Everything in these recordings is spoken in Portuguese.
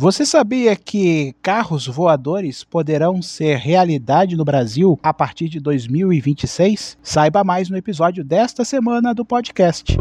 Você sabia que carros voadores poderão ser realidade no Brasil a partir de 2026? Saiba mais no episódio desta semana do podcast.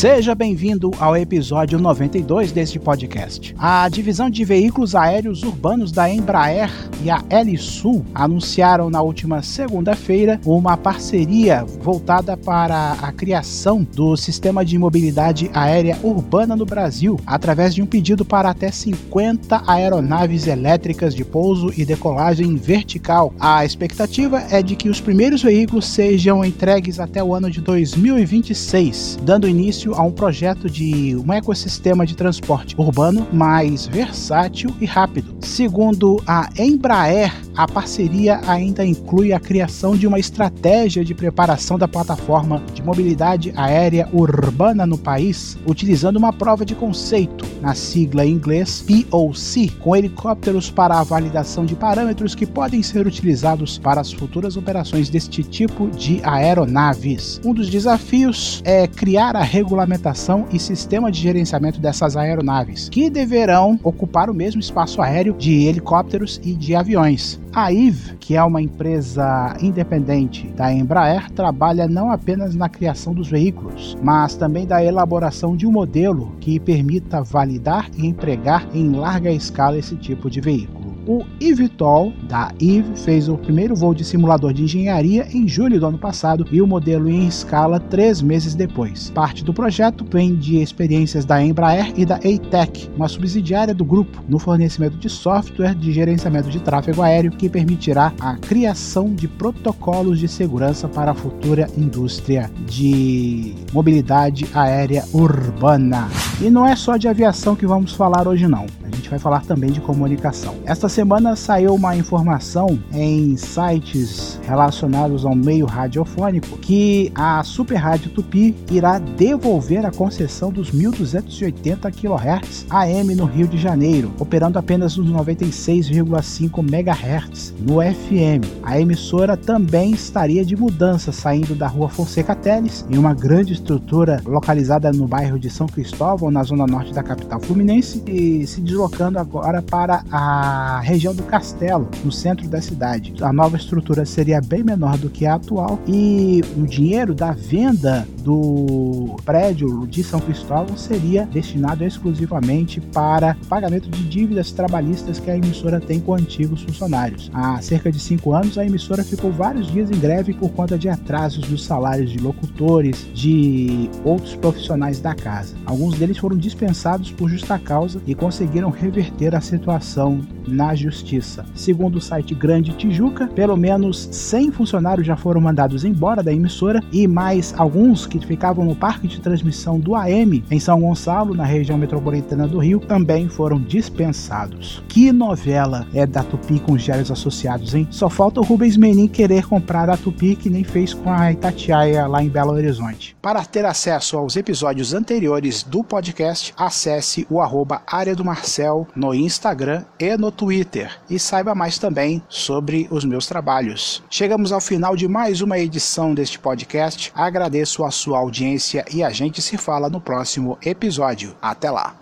Seja bem-vindo ao episódio 92 deste podcast. A divisão de veículos aéreos urbanos da Embraer e a Helisul anunciaram na última segunda-feira uma parceria voltada para a criação do sistema de mobilidade aérea urbana no Brasil, através de um pedido para até 50 aeronaves elétricas de pouso e decolagem vertical. A expectativa é de que os primeiros veículos sejam entregues até o ano de 2026, dando início a um projeto de um ecossistema de transporte urbano mais versátil e rápido. Segundo a Embraer, a parceria ainda inclui a criação de uma estratégia de preparação da plataforma de mobilidade aérea urbana no país, utilizando uma prova de conceito, na sigla em inglês POC, com helicópteros para a validação de parâmetros que podem ser utilizados para as futuras operações deste tipo de aeronaves. Um dos desafios é criar a regulamentação e sistema de gerenciamento dessas aeronaves, que deverão ocupar o mesmo espaço aéreo de helicópteros e de aviões. A IVE, que é uma empresa independente da Embraer, trabalha não apenas na criação dos veículos, mas também da elaboração de um modelo que permita validar e empregar em larga escala esse tipo de veículo. O eVTOL da Eve fez o primeiro voo de simulador de engenharia em julho do ano passado e o modelo em escala três meses depois. Parte do projeto vem de experiências da Embraer e da ATEC, uma subsidiária do grupo, no fornecimento de software de gerenciamento de tráfego aéreo que permitirá a criação de protocolos de segurança para a futura indústria de mobilidade aérea urbana. E não é só de aviação que vamos falar hoje não. Vai falar também de comunicação. Esta semana saiu uma informação em sites relacionados ao meio radiofônico que a Super Rádio Tupi irá devolver a concessão dos 1280 kHz AM no Rio de Janeiro, operando apenas nos 96,5 MHz no FM. A emissora também estaria de mudança, saindo da Rua Fonseca Teles, em uma grande estrutura localizada no bairro de São Cristóvão, na zona norte da capital fluminense, e se deslocando agora para a região do Castelo, no centro da cidade. A nova estrutura seria bem menor do que a atual e o dinheiro da venda do prédio de São Cristóvão seria destinado exclusivamente para pagamento de dívidas trabalhistas que a emissora tem com antigos funcionários. Há cerca de cinco anos, a emissora ficou vários dias em greve por conta de atrasos dos salários de locutores, de outros profissionais da casa. Alguns deles foram dispensados por justa causa e conseguiram reverter a situação na justiça. Segundo o site Grande Tijuca, pelo menos 100 funcionários já foram mandados embora da emissora e mais alguns que ficavam no parque de transmissão do AM em São Gonçalo, na região metropolitana do Rio, também foram dispensados. Que novela é da Tupi com os diários associados, hein? Só falta o Rubens Menin querer comprar a Tupi que nem fez com a Itatiaia lá em Belo Horizonte. Para ter acesso aos episódios anteriores do podcast, acesse o arroba área do Marcel no Instagram e no Twitter e saiba mais também sobre os meus trabalhos. Chegamos ao final de mais uma edição deste podcast. Agradeço a sua audiência e a gente se fala no próximo episódio. Até lá!